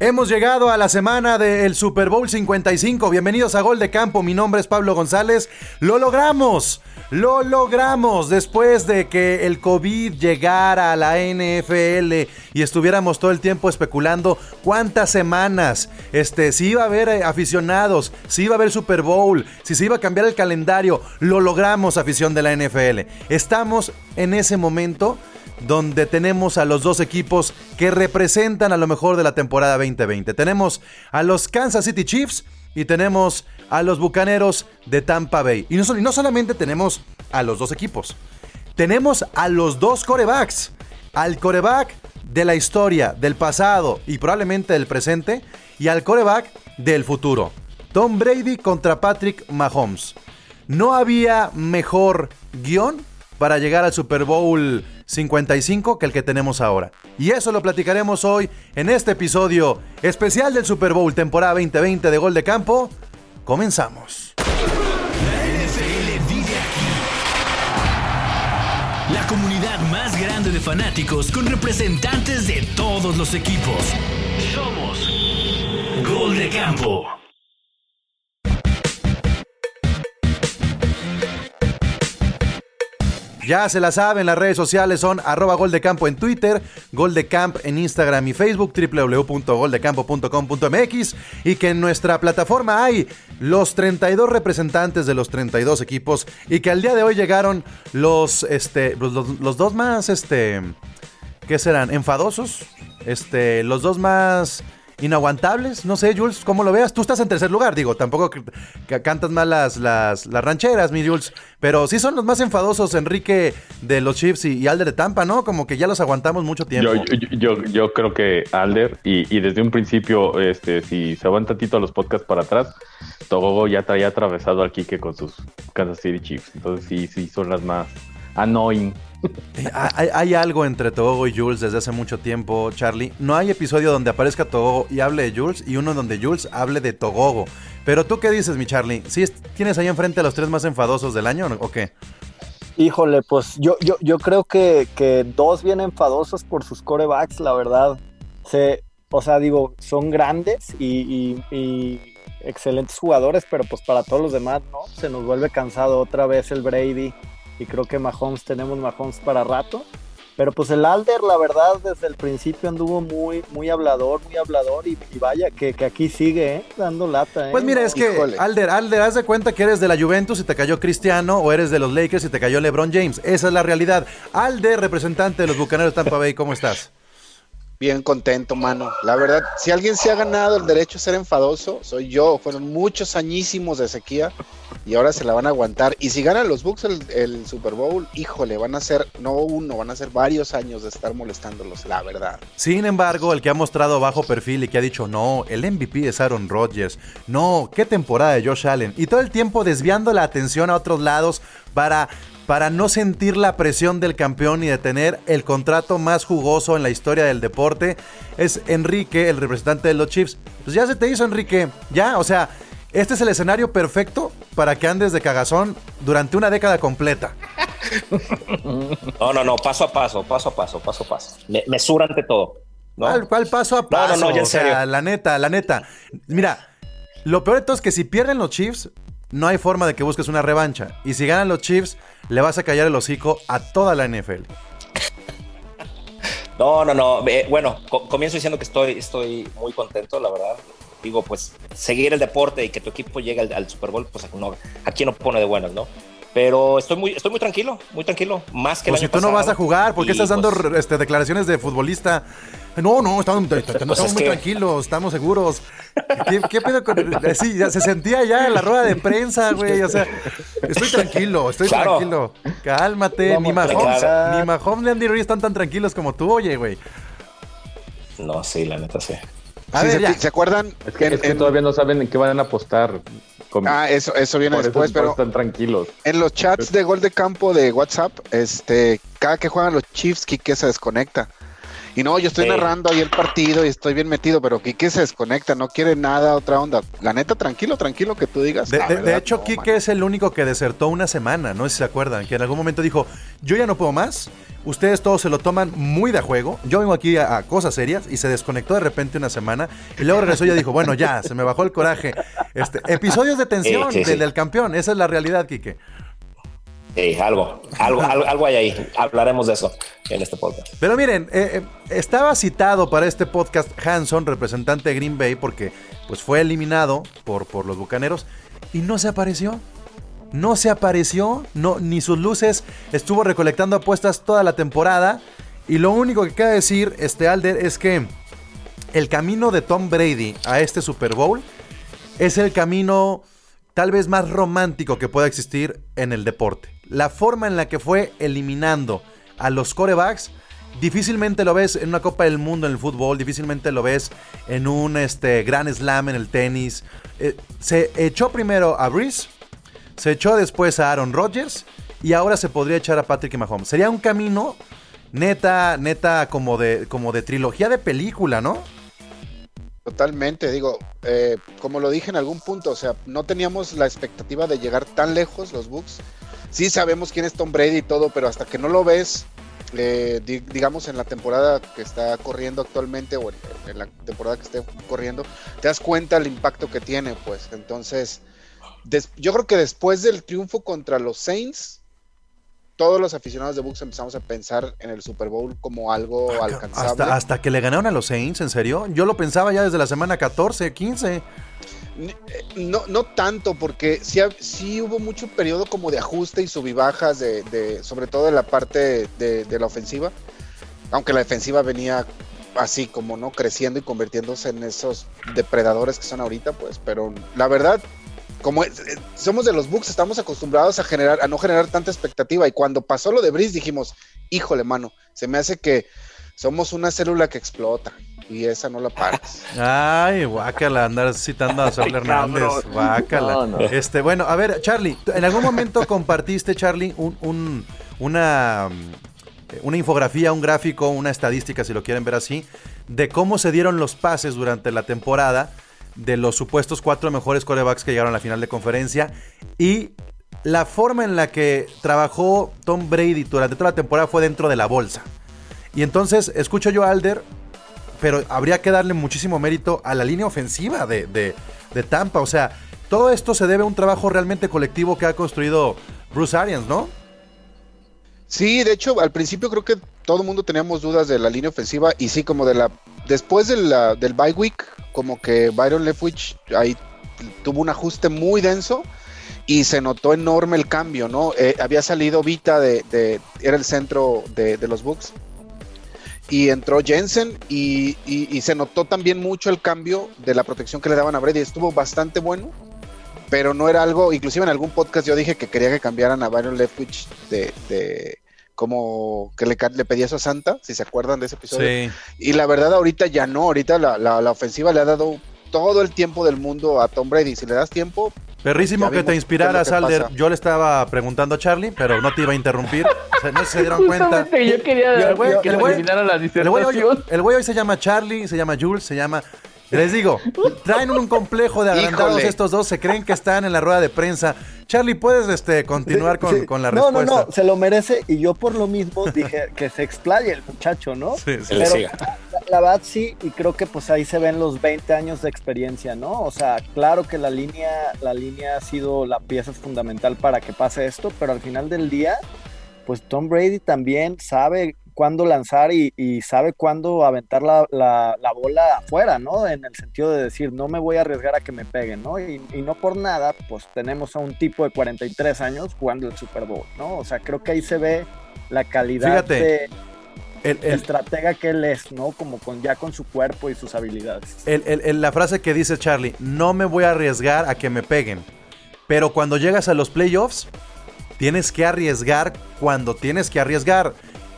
Hemos llegado a la semana del Super Bowl 55. Bienvenidos a Gol de Campo. Mi nombre es Pablo González. Lo logramos. Lo logramos después de que el COVID llegara a la NFL y estuviéramos todo el tiempo especulando cuántas semanas, este, si iba a haber eh, aficionados, si iba a haber Super Bowl, si se iba a cambiar el calendario. Lo logramos, afición de la NFL. Estamos en ese momento donde tenemos a los dos equipos que representan a lo mejor de la temporada 2020. Tenemos a los Kansas City Chiefs y tenemos a los Bucaneros de Tampa Bay. Y no, y no solamente tenemos a los dos equipos, tenemos a los dos corebacks. Al coreback de la historia, del pasado y probablemente del presente, y al coreback del futuro. Tom Brady contra Patrick Mahomes. No había mejor guion para llegar al Super Bowl 55 que el que tenemos ahora. Y eso lo platicaremos hoy en este episodio especial del Super Bowl temporada 2020 de Gol de Campo. Comenzamos. La comunidad más grande de fanáticos con representantes de todos los equipos. Somos Gol de Campo. Ya se la saben, las redes sociales son arroba gol de campo en Twitter, gol de camp en Instagram y Facebook, www.goldecampo.com.mx y que en nuestra plataforma hay los 32 representantes de los 32 equipos y que al día de hoy llegaron los, este, los- los dos más, este, ¿qué serán? ¿Enfadosos? Este, los dos más inaguantables, no sé, Jules, ¿cómo lo veas? Tú estás en tercer lugar, digo, tampoco que, cantas mal las, las, las rancheras, mi Jules, pero sí son los más enfadosos, Enrique de los Chiefs y, y Alder de Tampa, ¿no? Como que ya los aguantamos mucho tiempo. Yo, yo, yo, yo creo que Alder, y, y desde un principio, este, si se van tantito los podcasts para atrás, Togogo ya traía atravesado al Kike con sus Kansas City Chiefs. Entonces sí, sí, son las más annoying. Eh, Hay, algo entre Togo y Jules desde hace mucho tiempo, Charlie. No hay episodio donde aparezca Togo y hable de Jules y uno donde Jules hable de Togogo. Pero tú qué dices, mi Charlie? ¿Sí es- tienes ahí enfrente a los tres más enfadosos del año o qué? Híjole, pues yo, yo, yo creo que, que dos bien enfadosos por sus corebacks, la verdad. Se, o sea, digo, son grandes y- y excelentes jugadores, pero pues para todos los demás, ¿no? Se nos vuelve cansado otra vez el Brady y creo que Mahomes, tenemos Mahomes para rato. Pero pues el Alder, la verdad, desde el principio anduvo muy, muy hablador, muy hablador y, y vaya que, que aquí sigue, ¿eh? Dando lata, ¿eh? Pues mira, es que Híjole. Alder, Alder, haz de cuenta que eres de la Juventus y te cayó Cristiano o eres de los Lakers y te cayó LeBron James. Esa es la realidad. Alder, representante de los Bucaneros de Tampa Bay, ¿cómo estás? Bien contento, mano. La verdad, si alguien se ha ganado el derecho a ser enfadoso, soy yo. Fueron muchos añísimos de sequía y ahora se la van a aguantar. Y si ganan los Bucks el, el Super Bowl, híjole, van a ser no uno, van a ser varios años de estar molestándolos, la verdad. Sin embargo, el que ha mostrado bajo perfil y que ha dicho, no, el MVP es Aaron Rodgers, no, qué temporada de Josh Allen, y todo el tiempo desviando la atención a otros lados para, para no sentir la presión del campeón y de tener el contrato más jugoso en la historia del deporte, es Enrique, el representante de los Chiefs. Pues ya se te hizo, Enrique, ya, o sea, este es el escenario perfecto para que andes de cagazón durante una década completa. No, no, no, paso a paso, paso a paso, paso a paso. Me- mesura ante todo. ¿no? ¿Cuál, cuál paso a no, paso? no, ya en o sea, la neta, la neta. Mira, lo peor de todo es que si pierden los Chiefs, no hay forma de que busques una revancha. Y si ganan los Chiefs, le vas a callar el hocico a toda la NFL. No, no, no. eh, bueno, co- comienzo diciendo que estoy, estoy muy contento, la verdad. Digo, pues seguir el deporte y que tu equipo llegue al, al Super Bowl, pues no, aquí no pone de buenas, ¿no? Pero estoy muy, estoy muy tranquilo, muy tranquilo. Más que el Pues si año tú no vas a jugar, ¿por qué Y, estás dando pues, este, declaraciones de futbolista? No, no, estamos, estamos Pues es muy que- tranquilos, estamos seguros. ¿Qué, qué pedo con el- Sí, ya se sentía ya en la rueda de prensa, güey. O sea, estoy tranquilo, estoy Claro. tranquilo. Cálmate, Vamos ni Mahomes, ni Mahomes ni Andy Reid están tan tranquilos como tú, oye, güey. No, sí, la neta sí. A Sí, ver, se, ya. ¿se acuerdan? Es que, En- es que en- todavía no saben en qué van a apostar. Con- Ah, eso, eso viene eso- después, pero están tranquilos. en los chats de gol de campo de WhatsApp, este, cada que juegan los Chiefs, Quique se desconecta. Y no, yo estoy Sí. narrando ahí el partido y estoy bien metido, pero Quique se desconecta, no quiere nada, otra onda. La neta, tranquilo, tranquilo que tú digas. De, hecho, no, Kike mano. es el único que desertó una semana, no sé si se acuerdan, que en algún momento dijo, yo ya no puedo más, Ustedes todos se lo toman muy de juego. Yo vengo aquí a, cosas serias y se desconectó de repente una semana y luego regresó y ya dijo, bueno, ya, se me bajó el coraje. Este, episodios de tensión del campeón, esa es la realidad, Quique. Sí, algo, algo, algo, hay ahí. Hablaremos de eso en este podcast. Pero miren, eh, eh, estaba citado para este podcast Hanson, representante de Green Bay, porque pues fue eliminado por, por los Bucaneros y no se apareció. No se apareció, no, ni sus luces. Estuvo recolectando apuestas toda la temporada. Y lo único que queda decir, este Alder, es que el camino de Tom Brady a este Super Bowl es el camino tal vez más romántico que pueda existir en el deporte. La forma en la que fue eliminando a los corebacks, difícilmente lo ves en una Copa del Mundo en el fútbol, difícilmente lo ves en un este, gran slam en el tenis. Eh, se echó primero a Breeze, se echó después a Aaron Rodgers y ahora se podría echar a Patrick Mahomes. Sería un camino neta, neta como de, como de trilogía de película, ¿no? Totalmente, digo, eh, como lo dije en algún punto, o sea, no teníamos la expectativa de llegar tan lejos los Bucks. Sí sabemos quién es Tom Brady y todo, pero hasta que no lo ves, eh, digamos en la temporada que está corriendo actualmente o en, la temporada que esté corriendo, te das cuenta el impacto que tiene, pues. Entonces, yo creo que después del triunfo contra los Saints, todos los aficionados de Bucks empezamos a pensar en el Super Bowl como algo alcanzable. Hasta, que le ganaron a los Saints, ¿en serio? Yo lo pensaba ya desde la semana 14, 15. Eh, no, no tanto, porque sí, sí hubo mucho periodo como de ajuste y subibajas, de, de sobre todo en la parte de, de, la ofensiva, aunque la defensiva venía así como no creciendo y convirtiéndose en esos depredadores que son ahorita, pues, pero la verdad como eh, somos de los Bucks, estamos acostumbrados a generar, a no generar tanta expectativa. Y cuando pasó lo de Brice, dijimos, híjole, mano, se me hace que somos una célula que explota. Y esa no la paras. Ay, guácala, andar citando a Saúl Hernández. Guácala. Este, bueno, a ver, Charlie, en algún momento compartiste, Charlie, un, una, una infografía, un gráfico, una estadística, si lo quieren ver así, de cómo se dieron los pases durante la temporada de los supuestos cuatro mejores corebacks que llegaron a la final de conferencia y la forma en la que trabajó Tom Brady durante toda la temporada fue dentro de la bolsa. Y entonces escucho yo a Alder, pero habría que darle muchísimo mérito a la línea ofensiva de, de, Tampa. O sea, todo esto se debe a un trabajo realmente colectivo que ha construido Bruce Arians, ¿no? Sí, de hecho, al principio creo que todo el mundo teníamos dudas de la línea ofensiva y sí, como de la... Después de del bye week, como que Byron Leftwich ahí tuvo un ajuste muy denso y se notó enorme el cambio, ¿no? Eh, había salido Vita de, era el centro de, los Bucks y entró Jensen y, se notó también mucho el cambio de la protección que le daban a Brady, estuvo bastante bueno, pero no era algo, inclusive en algún podcast yo dije que quería que cambiaran a Byron Leftwich de, como que le, le pedía eso a Santa, si se acuerdan de ese episodio. Y la verdad ahorita ya no, ahorita la, la, ofensiva le ha dado todo el tiempo del mundo a Tom Brady. Si le das tiempo... Perrísimo que te inspirara, Salder. Yo le estaba preguntando a Charlie, pero no te iba a interrumpir. no se dieron cuenta. Yo quería el güey, el güey hoy se llama Charlie, se llama Jules, se llama les digo, traen un complejo de agrandados estos dos, se creen que están en la rueda de prensa. Charlie, ¿puedes este, continuar con, con la respuesta? No, no, no, se lo merece y yo por lo mismo dije que se explaye el muchacho, ¿no? Sí, sí. Pero la, verdad sí, y creo que pues ahí se ven los 20 años de experiencia, ¿no? O sea, claro que la línea, la línea ha sido la pieza fundamental para que pase esto, pero al final del día, pues Tom Brady también sabe cuándo lanzar y, sabe cuándo aventar la, la, bola afuera, ¿no? En el sentido de decir, no me voy a arriesgar a que me peguen, ¿no? Y, no por nada, pues tenemos a un tipo de 43 años jugando el Super Bowl, ¿no? O sea, creo que ahí se ve la calidad de el, estratega que él es, ¿no? Como con ya con su cuerpo y sus habilidades. la frase que dice Charlie, no me voy a arriesgar a que me peguen, pero cuando llegas a los playoffs, tienes que arriesgar cuando tienes que arriesgar.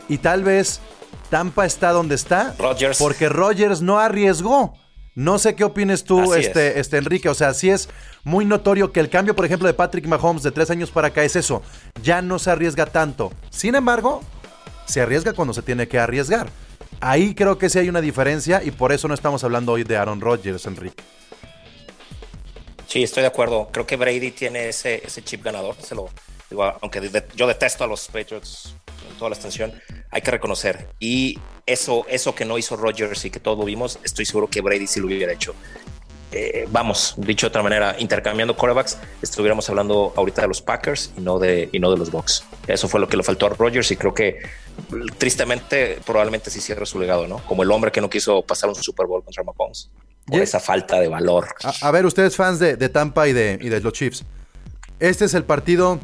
Y tal vez Tampa está donde está porque Rogers no arriesgó. No sé qué opines tú, este, este, Enrique. O sea, sí es muy notorio que el cambio, por ejemplo, de Patrick Mahomes de tres años para acá es eso. Ya no se arriesga tanto. Sin embargo, se arriesga cuando se tiene que arriesgar. Ahí creo que sí hay una diferencia y por eso no estamos hablando hoy de Aaron Rodgers, Enrique. Sí, estoy de acuerdo. Creo que Brady tiene ese, ese chip ganador. Se lo, aunque yo detesto a los Patriots toda la extensión, hay que reconocer. Y eso, eso que no hizo Rodgers y que todos lo vimos, estoy seguro que Brady sí lo hubiera hecho. Eh, vamos, dicho de otra manera, intercambiando quarterbacks, estuviéramos hablando ahorita de los Packers y no de, y no de los Bucks. Eso fue lo que le faltó a Rodgers y creo que tristemente probablemente sí cierre su legado, ¿no? Como el hombre que no quiso pasar un Super Bowl contra Mahomes por esa falta de valor. A, a ver, ustedes fans de, de Tampa y de, y de los Chiefs. Este es el partido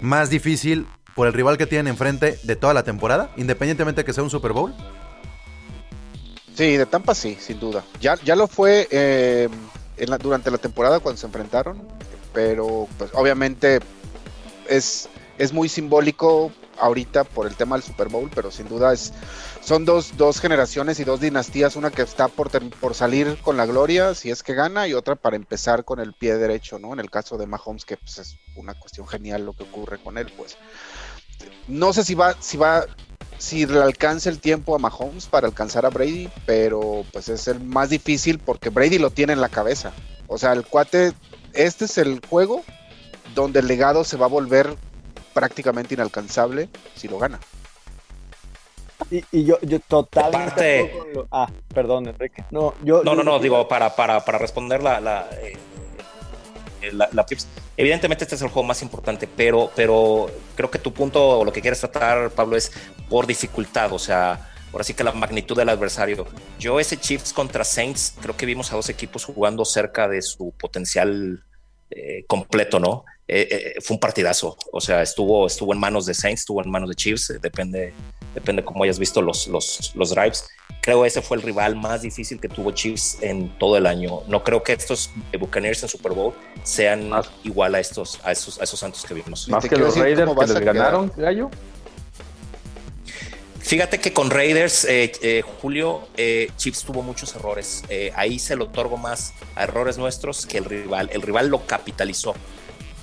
más difícil por el rival que tienen enfrente de toda la temporada, independientemente de que sea un Super Bowl. Sí, de Tampa sí, sin duda. Ya, ya lo fue eh, durante la temporada cuando se enfrentaron, pero pues obviamente es, es muy simbólico ahorita por el tema del Super Bowl, pero sin duda es son dos, dos generaciones y dos dinastías, una que está por, por salir con la gloria si es que gana y otra para empezar con el pie derecho, ¿no? En el caso de Mahomes que pues, es una cuestión genial lo que ocurre con él, pues no sé si va si va si le alcanza el tiempo a Mahomes para alcanzar a Brady, pero pues es el más difícil porque Brady lo tiene en la cabeza. O sea, el cuate, este es el juego donde el legado se va a volver prácticamente inalcanzable si lo gana. Y, y yo, yo totalmente. Lo- Ah, perdón, Enrique. No, yo. No, no, yo- no, digo, para, para, para responder la, la, eh, la- la tips. Evidentemente este es el juego más importante, pero, pero creo que tu punto o lo que quieres tratar, Pablo, es por dificultad, o sea, ahora sí que la magnitud del adversario. Yo ese Chiefs contra Saints, creo que vimos a dos equipos jugando cerca de su potencial eh, completo, ¿no? Eh, eh, fue un partidazo, o sea, estuvo, estuvo en manos de Saints, estuvo en manos de Chiefs, eh, depende, depende cómo hayas visto los, los, los drives. Creo ese fue el rival más difícil que tuvo Chiefs en todo el año. No creo que estos Buccaneers en Super Bowl sean Más. igual a estos, a esos, a esos Santos que vimos. Más que los Raiders que les ganaron, Gallo. Fíjate que con Raiders, eh, eh, Julio, eh, Chiefs tuvo muchos errores. Eh, ahí se lo otorgo más a errores nuestros que el rival. El rival lo capitalizó.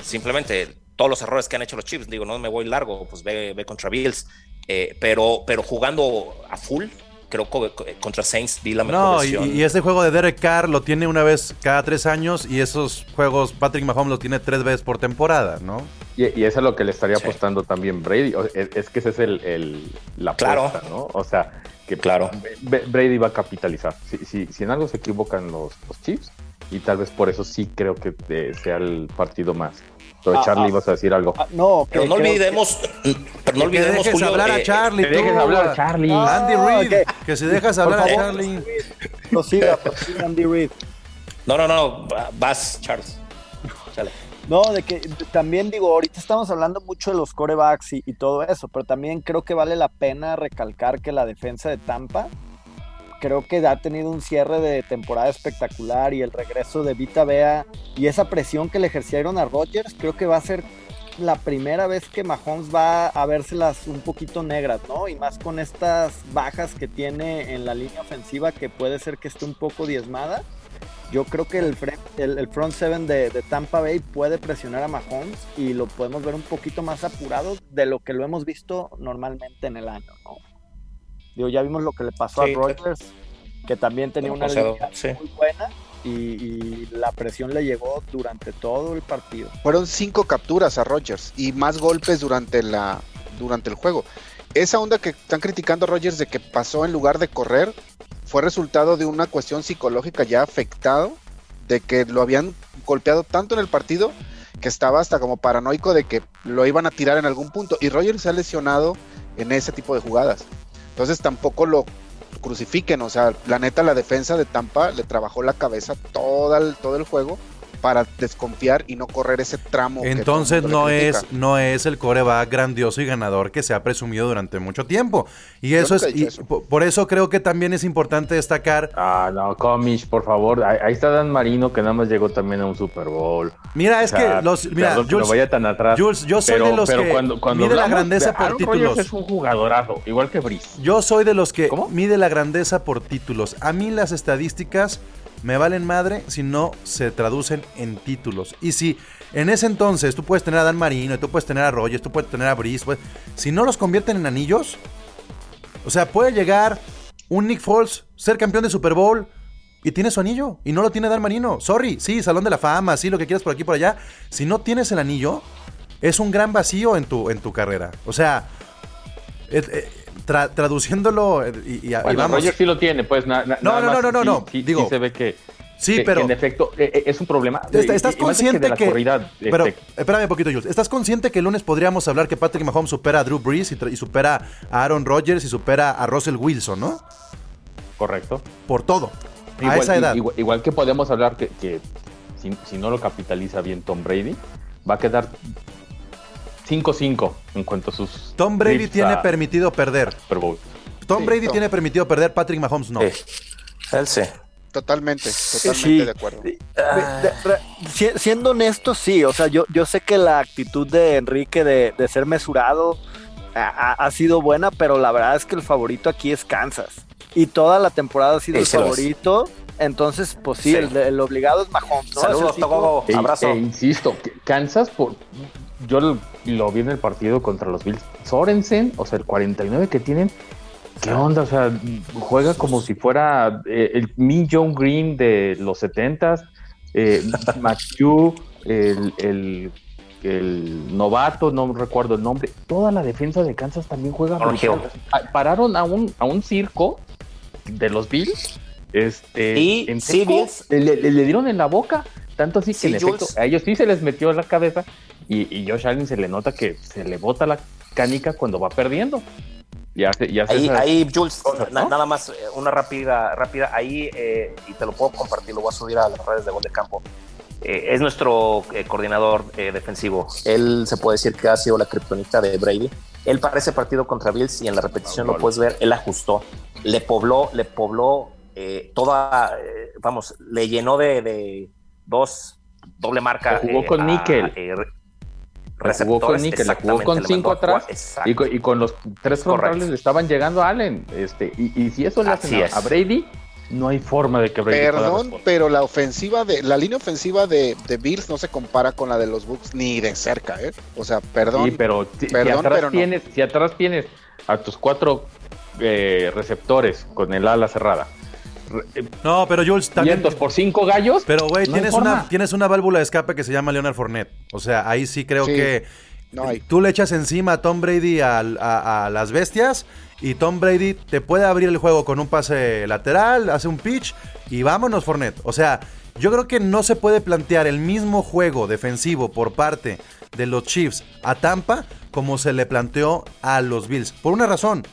Simplemente todos los errores que han hecho los Chiefs, digo, no me voy largo, pues ve, ve contra Bills. Eh, pero, pero jugando a full, creo que contra Saints vi la mejor No, y, versión. y ese juego de Derek Carr lo tiene una vez cada tres años y esos juegos Patrick Mahomes los tiene tres veces por temporada, ¿no? Y, y eso es lo que le estaría Sí. apostando también Brady. O- es, es que ese es el, el- la Claro. apuesta, ¿no? O sea, que Claro. Brady va a capitalizar. Si, si, si en algo se equivocan los, los Chiefs, y tal vez por eso sí creo que eh, sea el partido más. Pero Ah, Charlie, ah. ibas a decir algo. Ah, no, que Pero no creo que- olvidemos, pero no que olvidemos, dejes Julio, hablar a eh, Charlie, que dejes hablar a Charlie. Andy Ah, Reid, que si dejas hablar a Charlie. Prosiga, prosiga, Andy Reid. No, no, no, vas, Charles. Chale. No, de que también digo, ahorita estamos hablando mucho de los corebacks y, y todo eso, pero también creo que vale la pena recalcar que la defensa de Tampa creo que ha tenido un cierre de temporada espectacular y el regreso de Vita Bea y esa presión que le ejercieron a Rodgers, creo que va a ser la primera vez que Mahomes va a vérselas un poquito negras, ¿no? Y más con estas bajas que tiene en la línea ofensiva que puede ser que esté un poco diezmada. Yo creo que el, el, el front seven de, de, Tampa Bay puede presionar a Mahomes y lo podemos ver un poquito más apurado de lo que lo hemos visto normalmente en el año, ¿no? Digo, ya vimos lo que le pasó Sí, a Rodgers, que también tenía una línea sí. muy buena y, y la presión le llegó durante todo el partido. Fueron cinco capturas a Rodgers y más golpes durante, la, durante el juego. Esa onda que están criticando a Rodgers de que pasó en lugar de correr fue resultado de una cuestión psicológica ya afectado, de que lo habían golpeado tanto en el partido que estaba hasta como paranoico de que lo iban a tirar en algún punto. Y Rodgers se ha lesionado en ese tipo de jugadas. Entonces tampoco lo crucifiquen, o sea, la neta la defensa de Tampa le trabajó la cabeza todo el, todo el juego para desconfiar y no correr ese tramo. Entonces no es, no es el coreback grandioso y ganador que se ha presumido durante mucho tiempo. Y eso es, y eso. por eso creo que también es importante destacar. Ah, no, Comish, por favor. Ahí, ahí está Dan Marino, que nada más llegó también a un Super Bowl. Mira, es sea, que los, mira, perdón que me Jules, vaya tan atrás. Jules, yo soy pero, de los pero que cuando, cuando mide la grandeza de por Aaron títulos. es un jugadorazo, igual que Brice. Yo soy de los que ¿Cómo? mide la grandeza por títulos. A mí las estadísticas me valen madre si no se traducen en títulos. Y si en ese entonces tú puedes tener a Dan Marino, tú puedes tener a Rogers, tú puedes tener a Brice, pues, si no los convierten en anillos, o sea, puede llegar un Nick Foles, ser campeón de Super Bowl y tiene su anillo y no lo tiene Dan Marino. Sorry, sí, Salón de la Fama, sí, lo que quieras por aquí por allá. Si no tienes el anillo, es un gran vacío en tu, en tu carrera. O sea, eh, tra- traduciéndolo eh, y, y- vamos. Rogers sí lo tiene, pues. na- na- No, nada no, no, no, sí- no, sí- digo- sí se ve que. Sí, que- pero- que en efecto, eh, eh, es un problema. ¿Estás y que consciente de la que. corrida, pero, este, espérame un poquito, Jules. ¿Estás consciente que el lunes podríamos hablar que Patrick Mahomes supera a Drew Brees y, supera a Aaron Rodgers y supera a Russell Wilson, ¿no? correcto. Por todo. a Igual, esa edad. Igual, igual que podemos hablar que, que si, si no lo capitaliza bien Tom Brady, va a quedar 5-5 en cuanto a sus. Tom Brady tiene a permitido perder. Super Bowl. Tom Sí, Brady Tom. tiene permitido perder, Patrick Mahomes no. Sí. Él sí. Totalmente, totalmente Sí. de acuerdo. Si- siendo honesto, sí. O sea, yo, yo sé que la actitud de Enrique de, de ser mesurado ha, sido buena, pero la verdad es que el favorito aquí es Kansas. Y toda la temporada ha sido el es. favorito. Entonces, pues sí, Sí. El, el obligado es Mahomes. ¿no? Saludos, Togogo. E- Abrazo. e insisto, Kansas, por, yo lo, lo vi en el partido contra los Bills. Sorensen, o sea, el 49 que tienen, ¿qué onda? O sea, juega como si fuera eh, el Mi John Green de los 70s, eh, McHugh, el, el, el novato, no recuerdo el nombre. Toda la defensa de Kansas también juega. Pararon a un, a un circo de los Bills. Este, Y en sí, seco, Bills. le, le- le dieron en la boca, tanto así que Sí, en efecto, a ellos sí se les metió en la cabeza y, y Josh Allen se le nota que se le bota la canica cuando va perdiendo. Y hace, y hace Ahí, esas- ahí, Jules, cosas, na- ¿no? nada más eh, una rápida, rápida, ahí, eh, y te lo puedo compartir, lo voy a subir a las redes de Gol de Campo. Eh, es nuestro eh, coordinador defensivo. Él se puede decir que ha sido la kriptonita de Brady. Él para ese partido contra Bills y en la repetición lo puedes ver, él ajustó, le pobló, le pobló toda, vamos, le llenó de, de dos doble marca. Le jugó con a, níquel. Jugó con níquel, le jugó con cinco atrás y con, y con los tres Es frontales le estaban llegando a Allen. Este, y, y si eso le hacen a, es. a Brady, no hay forma de que Brady Perdón, pero la ofensiva de la línea ofensiva de, de Bills no se compara con la de los Bucks ni de cerca, ¿eh? O sea, perdón. Sí, pero si, atrás pero no. tienes, si atrás tienes a tus cuatro eh, receptores con el ala cerrada, No, pero Jules también. vientos por cinco gallos, Pero, güey, No tienes, una, tienes una válvula de escape que se llama Leonard Fournette. O sea, ahí sí creo Sí, que no hay. tú le echas encima a Tom Brady a, a las bestias y Tom Brady te puede abrir el juego con un pase lateral, hace un pitch y vámonos, Fournette. O sea, yo creo que no se puede plantear el mismo juego defensivo por parte de los Chiefs a Tampa como se le planteó a los Bills. Por una razón.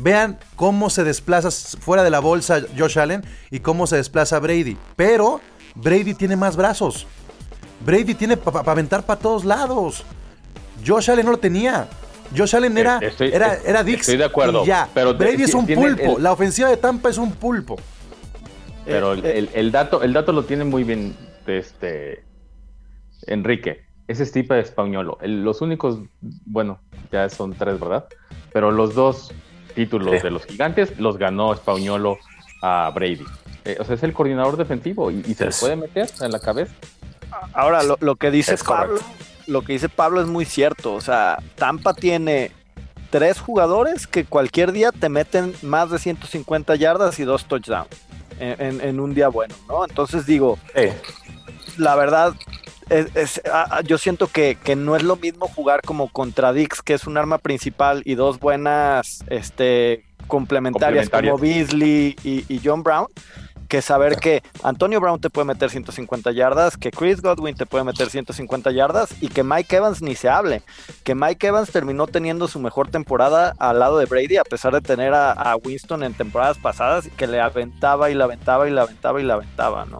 Vean cómo se desplaza fuera de la bolsa Josh Allen y cómo se desplaza Brady. Pero Brady tiene más brazos. Brady tiene para aventar para todos lados. Josh Allen no lo tenía. Josh Allen era, Eh, estoy- era, eh, era Dix. estoy de acuerdo, y ya. pero Brady es un pulpo. el- La ofensiva de Tampa es un pulpo. pero el, el- el dato, el dato lo tiene muy bien este Enrique. Ese es tipo de españolo. El- los únicos, bueno, ya son tres, ¿verdad? Pero los dos títulos Sí. de los gigantes los ganó Españolo a Brady. Eh, o sea, es el coordinador defensivo y, y se le puede meter en la cabeza. Ahora, lo, lo que dice Es Pablo, correcto. lo que dice Pablo es muy cierto. O sea, Tampa tiene tres jugadores que cualquier día te meten más de 150 yardas y dos touchdowns en, en- en un día bueno, ¿no? Entonces digo, la verdad, es- es- ah, ah, yo siento que, que no es lo mismo jugar como contra Dix, que es un arma principal, y dos buenas este, complementarias, como. Beasley y, y John Brown, que saber que Antonio Brown te puede meter 150 yardas, que Chris Godwin te puede meter 150 yardas y que Mike Evans ni se hable. Que Mike Evans terminó teniendo su mejor temporada al lado de Brady, a pesar de tener a, a Winston en temporadas pasadas, que le aventaba y la aventaba y la aventaba y la aventaba, ¿no?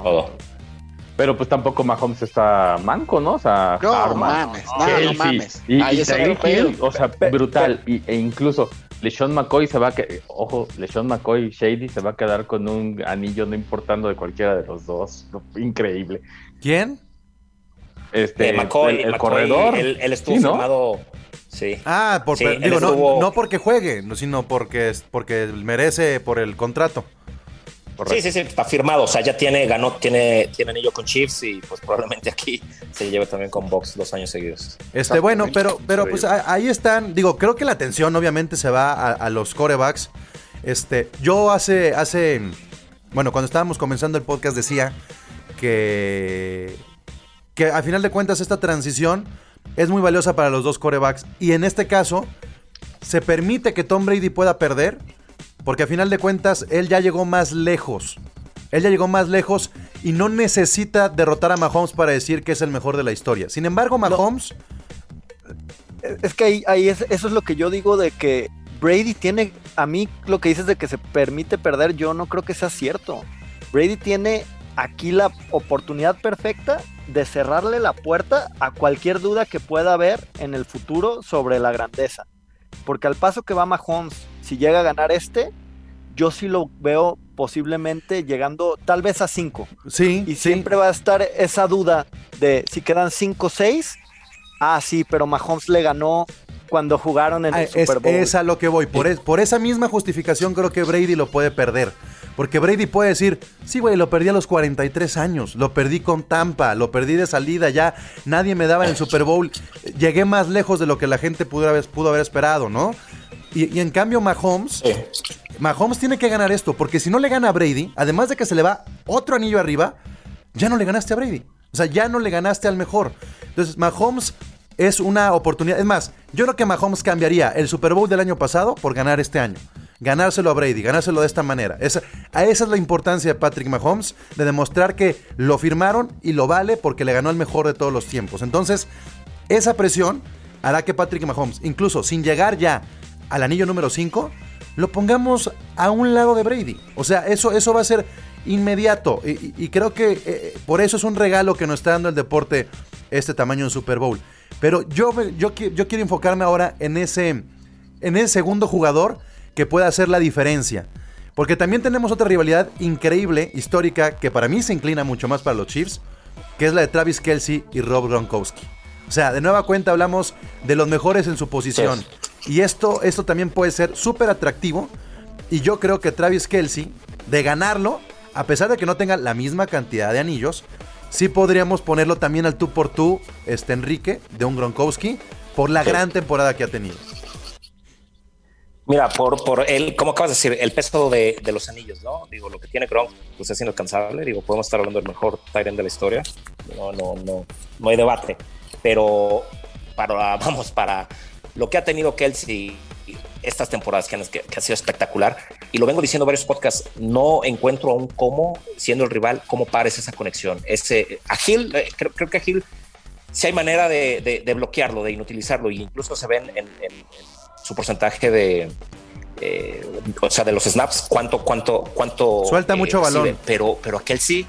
Pero pues tampoco Mahomes está manco, ¿no? O sea, No arma. mames, no, mames. Y, Ahí y. Hill, o sea, Pe- brutal. Y, e incluso LeSean McCoy se va a que ojo, LeSean McCoy Shady se va a quedar con un anillo no importando de cualquiera de los dos. Increíble. ¿Quién? Este, Eh, McCoy, el, el McCoy, corredor. Él, él estuvo Sí, ¿no? firmado. Sí. Ah, por, Sí, digo, no, estuvo- no porque juegue, no, sino porque, porque merece por el contrato. Sí, sí, sí, está firmado. O sea, ya tiene, ganó, tiene, tiene anillo con Chiefs y pues probablemente aquí se lleve también con Box dos años seguidos. Este, bueno, pero, pero pues ahí están. Digo, creo que la atención obviamente se va a, a los corebacks. Este, yo hace, hace, bueno, cuando estábamos comenzando el podcast decía que, que a final de cuentas esta transición es muy valiosa para los dos corebacks. Y en este caso, se permite que Tom Brady pueda perder, porque a final de cuentas él ya llegó más lejos. Él ya llegó más lejos y no necesita derrotar a Mahomes para decir que es el mejor de la historia. Sin embargo, Mahomes... Es que ahí, ahí es, eso es lo que yo digo de que Brady tiene, a mí lo que dices de que se permite perder, yo no creo que sea cierto. Brady tiene aquí la oportunidad perfecta de cerrarle la puerta a cualquier duda que pueda haber en el futuro sobre la grandeza. Porque al paso que va Mahomes, si llega a ganar este, yo sí lo veo posiblemente llegando tal vez a 5. Sí. Y siempre va a estar esa duda de si quedan 5 o 6. Ah, sí, pero Mahomes le ganó cuando jugaron en el ah, Super Bowl. Es a lo que voy. Por, es, por esa misma justificación creo que Brady lo puede perder. Porque Brady puede decir, sí, güey, lo perdí a los 43 años, lo perdí con Tampa, lo perdí de salida, ya nadie me daba en el Super Bowl, llegué más lejos de lo que la gente pudo haber, pudo haber esperado, ¿no? Y, y en cambio Mahomes, Mahomes tiene que ganar esto, porque si no le gana a Brady, además de que se le va otro anillo arriba, ya no le ganaste a Brady. O sea, ya no le ganaste al mejor. Entonces, Mahomes es una oportunidad. Es más, yo creo que Mahomes cambiaría el Super Bowl del año pasado por ganar este año. Ganárselo a Brady, ganárselo de esta manera. Esa, a esa es la importancia de Patrick Mahomes, de demostrar que lo firmaron y lo vale porque le ganó el mejor de todos los tiempos. Entonces, esa presión hará que Patrick Mahomes, incluso sin llegar ya al anillo número 5, lo pongamos a un lado de Brady. O sea, eso, eso va a ser inmediato. Y, creo que eh, por eso es un regalo que nos está dando el deporte este tamaño en Super Bowl. Pero yo, yo, quiero enfocarme ahora en ese, en segundo jugador que pueda hacer la diferencia. Porque también tenemos otra rivalidad increíble, histórica, que para mí se inclina mucho más para los Chiefs, que es la de Travis Kelsey y Rob Gronkowski. O sea, de nueva cuenta hablamos de los mejores en su posición. Y esto, esto también puede ser súper atractivo. Y yo creo que Travis Kelsey, de ganarlo, a pesar de que no tenga la misma cantidad de anillos, sí podríamos ponerlo también al tú por tú, este Enrique, de un Gronkowski, por la gran temporada que ha tenido. Mira, por, por el, como acabas de decir, el peso de, de, los anillos, ¿no? Digo, lo que tiene Gronk, pues es inalcanzable. Digo, podemos estar hablando del mejor Tyrant de la historia. No, no, no, no hay debate. Pero para, vamos, para lo que ha tenido Kelsey estas temporadas que, han, que, que, ha sido espectacular, y lo vengo diciendo varios podcasts, no encuentro aún cómo, siendo el rival, cómo pares esa conexión. Ese, a Gil, eh, creo, creo, que a Gil, si hay manera de, de, de, bloquearlo, de inutilizarlo, y incluso se ven en, en, en su porcentaje de, eh, o sea, de los snaps, cuánto, cuánto, cuánto. Suelta eh, mucho balón. Recibe. Pero, pero aquel sí,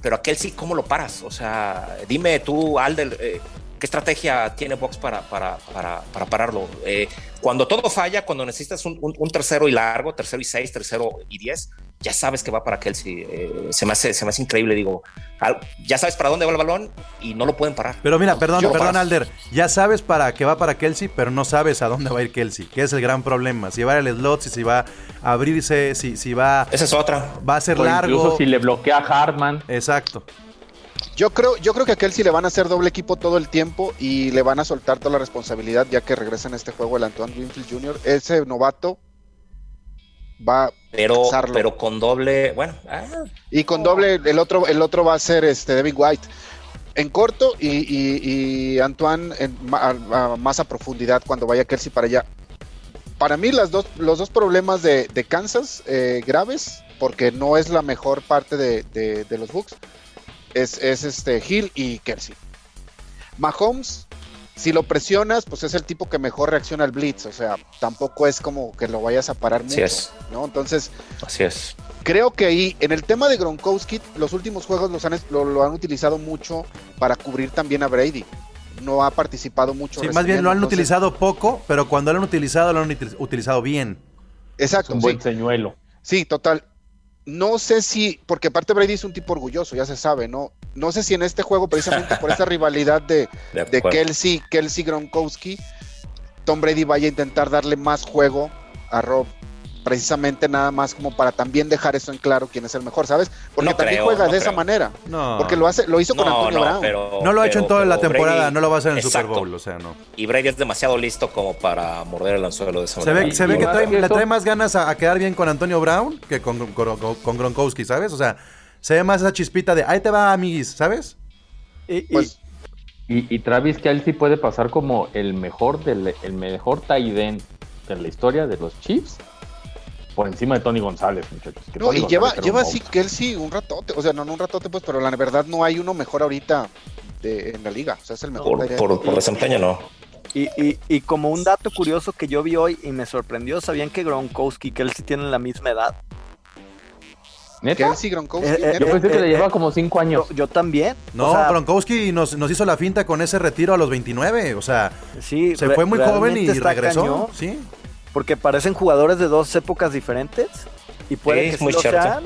pero aquel sí, ¿cómo lo paras? O sea, dime tú, Alder, eh, ¿qué estrategia tiene Box para, para, para, para pararlo? Eh, cuando todo falla, cuando necesitas un, un, un, tercero y largo, tercero y seis, tercero y diez, ya sabes que va para Kelsey. Eh, se, me hace, se me hace increíble, digo. Ya sabes para dónde va el balón y no lo pueden parar. Pero mira, perdón, Yo perdón, Alder. Ya sabes para que va para Kelsey, pero no sabes a dónde va a ir Kelsey, que es el gran problema. Si va al slot, si, si va a abrirse, si, si va. Esa es otra. Va a ser o largo. Incluso si le bloquea a Hartman. Exacto. Yo creo, yo creo que a Kelsey le van a hacer doble equipo todo el tiempo y le van a soltar toda la responsabilidad ya que regresa en este juego el Antoine Winfield Jr. Ese novato va pero, a pero con doble, bueno. Ah, y con doble, el otro, el otro va a ser este Devin White. En corto y, y, y Antoine en, a, a, más a profundidad cuando vaya Kelsey para allá. Para mí las dos, los dos problemas de, de Kansas eh, graves, porque no es la mejor parte de, de, de los Bucks, es, es, este Hill y Kelsey. Mahomes, si lo presionas, pues es el tipo que mejor reacciona al blitz, o sea, tampoco es como que lo vayas a parar mucho, Así es. ¿no? Entonces, Así es. Creo que ahí, en el tema de Gronkowski, los últimos juegos los han, lo, lo, han utilizado mucho para cubrir también a Brady. No ha participado mucho. Sí, más bien lo han entonces... utilizado poco, pero cuando lo han utilizado, lo han utilizado bien. Exacto. Es un buen sí. señuelo. Sí, total. No sé si, porque aparte Brady es un tipo orgulloso, ya se sabe, ¿no? No sé si en este juego, precisamente por esa rivalidad de, de, de Kelsey, Kelsey Gronkowski, Tom Brady vaya a intentar darle más juego a Rob precisamente nada más como para también dejar eso en claro quién es el mejor, ¿sabes? Porque no también creo, juega no de creo. esa manera. No. Porque lo hace, lo hizo con no, Antonio no, Brown. Pero, no lo ha hecho pero, en toda la temporada, Brady, no lo va a hacer en el. Super Bowl, o sea, no. Y Brady es demasiado listo como para morder el anzuelo de esa Se manera. ve, se ve que trae, le trae más ganas a, a, quedar bien con Antonio Brown que con, con, con, Gronkowski, ¿sabes? O sea, se ve más esa chispita de ahí te va, amiguis, ¿sabes? Y, pues, y, y, Travis Kelsey puede pasar como el mejor del el mejor tight end en la historia de los Chiefs por encima de Tony González, muchachos. Que No, Tony y lleva, lleva así Kelsey un ratote, o sea, no, no un ratote, pues, pero la verdad no hay uno mejor ahorita de, en la liga. O sea, es el mejor. Por, por, por desempeño, no. Y, y, y como un dato curioso que yo vi hoy y me sorprendió, ¿sabían que Gronkowski y Kelsey tienen la misma edad? ¿Neta? Kelsey Gronkowski. Eh, eh, Yo pensé que eh, le eh, llevaba como cinco años. Yo, yo también. No, O sea, Gronkowski nos, nos hizo la finta con ese retiro a los 29. O sea, sí, se fue muy joven y regresó. cañón, Sí. Porque parecen jugadores de dos épocas diferentes y puede que es sí muy lo cierto. sean.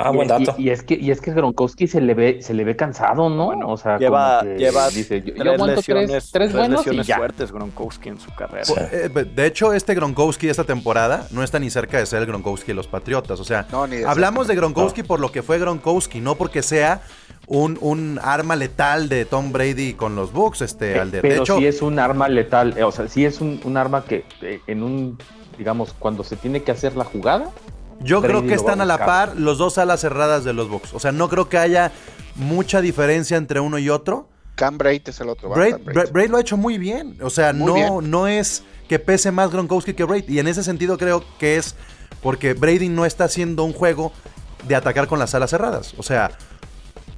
Ah, Y- buen y- dato. Y, es que y es que Gronkowski se le ve se le ve cansado, ¿no? Bueno, o sea, lleva- como que lleva dice, yo, yo tres aguanto lesiones, tres, tres buenos y lesiones ya. fuertes Gronkowski en su carrera. Sí. Eh, De hecho, este Gronkowski esta temporada no está ni cerca de ser el Gronkowski de los Patriotas. O sea, No, ni de hablamos de Gronkowski por lo que fue Gronkowski, no porque sea un, un arma letal de Tom Brady con los Bucks, este, Pe- Alder. Pero de hecho, sí es un arma letal, eh, o sea, sí es un, un arma que eh, en un, digamos, cuando se tiene que hacer la jugada, yo Brady creo que están a a la par los dos alas cerradas de los Bucks. O sea, no creo que haya mucha diferencia entre uno y otro. Cam Braid es el otro. Braid, Cam Braid. Braid- Braid lo ha hecho muy bien. O sea, Muy no, bien. no es que pese más Gronkowski que Braid. Y en ese sentido creo que es porque Brady no está haciendo un juego de atacar con las alas cerradas. O sea,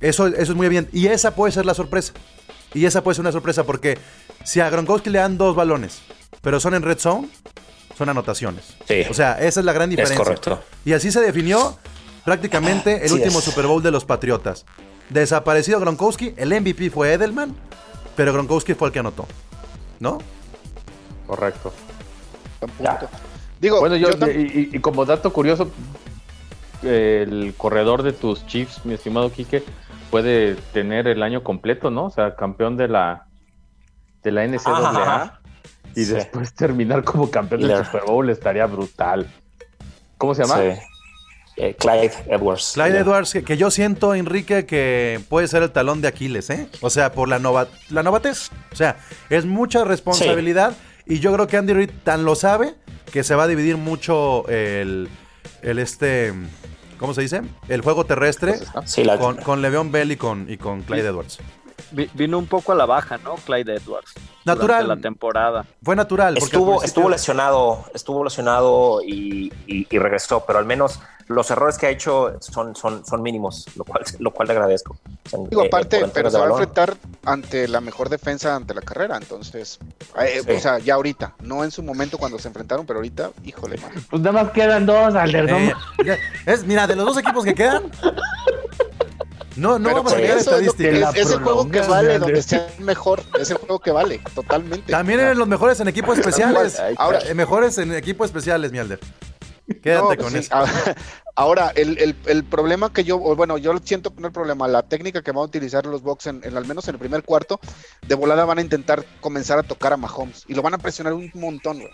eso, eso es muy bien. Y esa puede ser la sorpresa. Y esa puede ser una sorpresa porque si a Gronkowski le dan dos balones, pero son en red zone, son anotaciones. Sí. O sea, esa es la gran Es diferencia. correcto. Y así se definió prácticamente el último es. Super Bowl de los Patriotas. Desaparecido Gronkowski, el MVP fue Edelman, pero Gronkowski fue el que anotó. ¿No? correcto. Digo, Bueno, yo, yo tam- y, y- y como dato curioso, el corredor de tus Chiefs, mi estimado Quique, puede tener el año completo, ¿no? O sea, campeón de la de la NCAA Ajá. y Sí. después terminar como campeón del. Super Bowl estaría brutal. ¿Cómo se llama? Sí. Eh, Clyde Edwards. Clyde. Edwards, que, que yo siento, Enrique, que puede ser el talón de Aquiles, ¿eh? O sea, por la, nova, la novatez. O sea, es mucha responsabilidad y yo creo que Andy Reid tan lo sabe que se va a dividir mucho el, el este, ¿cómo se dice? El juego terrestre con, con Le'Veon Bell y con, y con Clyde Edwards. Vi- Vino un poco a la baja, ¿no? Clyde Edwards. Natural. la temporada. Fue natural. estuvo, principio- estuvo lesionado, estuvo lesionado y, y- y regresó, pero al menos los errores que ha hecho son, son, son mínimos, lo cual, lo cual le agradezco. Digo, eh, aparte, pero se va a enfrentar ante la mejor defensa ante la carrera. Entonces, eh, Sí. o sea, ya ahorita, no en su momento cuando se enfrentaron, pero ahorita, híjole, man. Pues nada más quedan dos, Alder. Eh, es, mira, de los dos equipos que quedan. No, no Pero vamos a llegar a estadísticas. es- es el juego que vale, donde sea el mejor, es el juego que vale, totalmente. También eres los mejores en equipos especiales. Ahora- Eh, mejores en equipos especiales, mi Alder. Quédate No, con sí, eso. Ahora, el, el- el problema que yo, o bueno, yo siento que no el problema, la técnica que van a utilizar los Bucks, en, en- al menos en el primer cuarto, de volada van a intentar comenzar a tocar a Mahomes y lo van a presionar un montón, güey,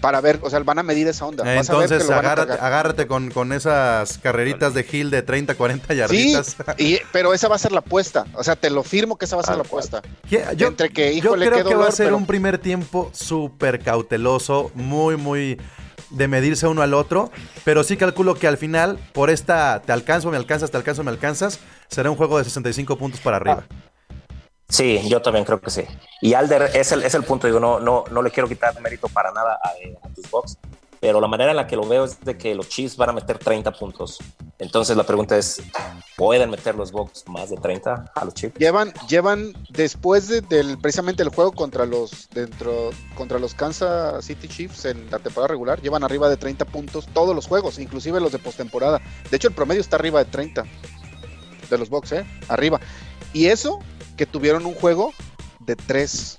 Para ver, o sea, van a medir esa onda. Vas a ver que Entonces, lo van a agárrate, con, con esas carreritas de Hill de 30, 40 Sí, yarditas. y- pero esa va a ser la apuesta. O sea, te lo firmo que esa va a ser la apuesta. Que- Yo, Entre que, yo híjole, creo qué que va a ser pero- un primer tiempo súper cauteloso, muy, muy de medirse uno al otro. Pero sí calculo que al final, por esta te alcanzo, me alcanzas, te alcanzo, me alcanzas, será un juego de 65 puntos para arriba. Sí, yo también creo que sí. Y Alder es el, es el punto, digo, no, no, no le quiero quitar mérito para nada a, eh, a tus Bucks, pero la manera en la que lo veo es de que los Chiefs van a meter 30 puntos. Entonces la pregunta es, ¿pueden meter los Bucks más de 30 a los Chiefs? Llevan, llevan después de- del precisamente el juego contra los dentro contra los Kansas City Chiefs en la temporada regular, llevan arriba de 30 puntos todos los juegos, inclusive los de postemporada. De hecho, el promedio está arriba de 30 de los Bucks, ¿eh? Arriba. Y eso que tuvieron un juego de 3.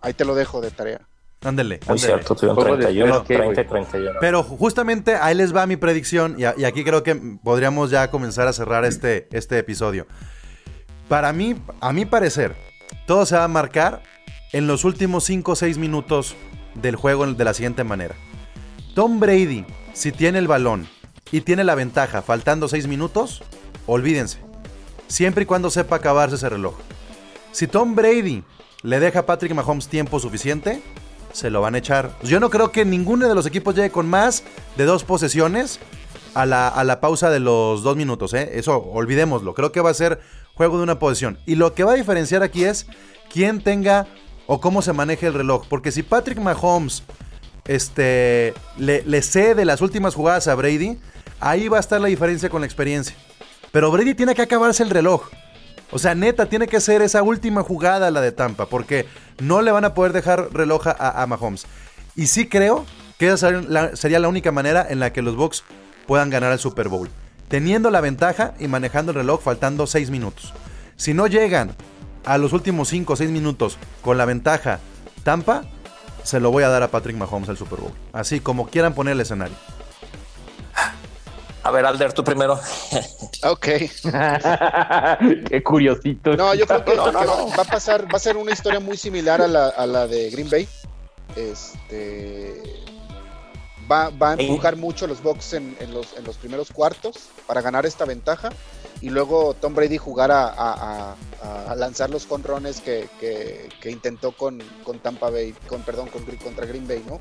Ahí te lo dejo de tarea. Ándele. Muy cierto, tuvieron Juego de 31, tres, ¿qué, güey? 30 y 31. Pero justamente ahí les va mi predicción y, a- y aquí creo que podríamos ya comenzar a cerrar este, este episodio. Para mí, a mi parecer, todo se va a marcar en los últimos 5 o 6 minutos del juego de la siguiente manera. Tom Brady, si tiene el balón y tiene la ventaja faltando 6 minutos, olvídense. Siempre y cuando sepa acabarse ese reloj. Si Tom Brady le deja a Patrick Mahomes tiempo suficiente, se lo van a echar. Yo no creo que ninguno de los equipos llegue con más de dos posesiones a la, a la pausa de los dos minutos. ¿eh? Eso olvidémoslo. Creo que va a ser juego de una posesión. Y lo que va a diferenciar aquí es quién tenga o cómo se maneje el reloj. Porque si Patrick Mahomes este, le, le cede las últimas jugadas a Brady, ahí va a estar la diferencia con la experiencia. Pero Brady tiene que acabarse el reloj. O sea, neta, tiene que ser esa última jugada la de Tampa, porque no le van a poder dejar reloj a, Mahomes. Y sí creo que esa sería la única manera en la que los Bucks puedan ganar el Super Bowl. Teniendo la ventaja y manejando el reloj faltando 6 minutos. Si no llegan a los últimos 5 o 6 minutos con la ventaja Tampa, se lo voy a dar a Patrick Mahomes al Super Bowl. Así como quieran poner el escenario. A ver, Alder, tú primero. Ok. Qué curiosito. No, yo creo que, va, a pasar, va a ser una historia muy similar a la, a la de Green Bay. Este va, va a empujar mucho los Bucks en, en, los, en los primeros cuartos para ganar esta ventaja y luego Tom Brady jugar a, lanzar los conrones que, que, intentó con, con, Tampa Bay, con perdón, con, contra Green Bay, ¿no?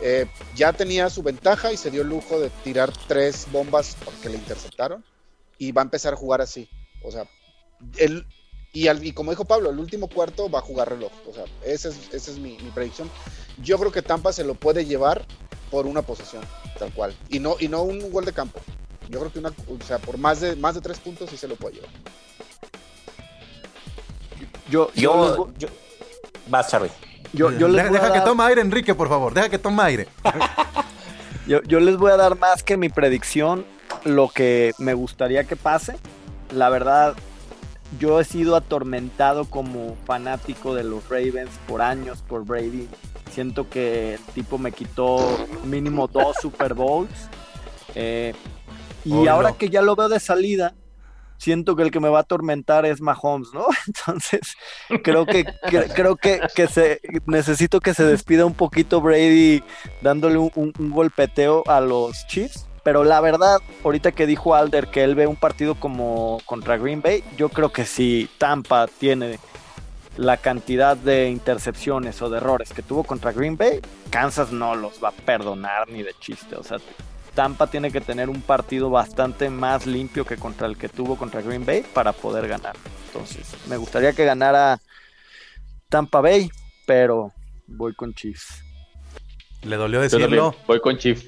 Eh, ya tenía su ventaja y se dio el lujo de tirar tres bombas porque le interceptaron y va a empezar a jugar así. O sea, él, y, y como dijo Pablo, el último cuarto va a jugar reloj. O sea, esa es, esa es mi, mi, predicción. Yo creo que Tampa se lo puede llevar por una posesión, tal cual. Y no, y no un gol de campo. Yo creo que una, o sea, por más de más de tres puntos sí se lo puede llevar. Yo, yo, yo, vas, Charlie. Yo, yo les deja, que tome aire, Enrique, por favor. Deja que tome aire. yo, yo les voy a dar más que mi predicción, lo que me gustaría que pase. La verdad, yo he sido atormentado como fanático de los Ravens por años, por Brady. Siento que el tipo me quitó mínimo dos Super Bowls. Eh, y ahora que ya lo veo de salida, siento que el que me va a atormentar es Mahomes, ¿no? Entonces, creo que, creo que, que, se necesito que se despida un poquito Brady dándole un, golpeteo a los Chiefs. Pero la verdad, ahorita que dijo Alder que él ve un partido como contra Green Bay, yo creo que si Tampa tiene la cantidad de intercepciones o de errores que tuvo contra Green Bay, Kansas no los va a perdonar ni de chiste. O sea, Tampa tiene que tener un partido bastante más limpio que contra el que tuvo contra Green Bay para poder ganar. Entonces, me gustaría que ganara Tampa Bay, pero voy con Chiefs. ¿Le dolió decirlo? Voy con Chiefs.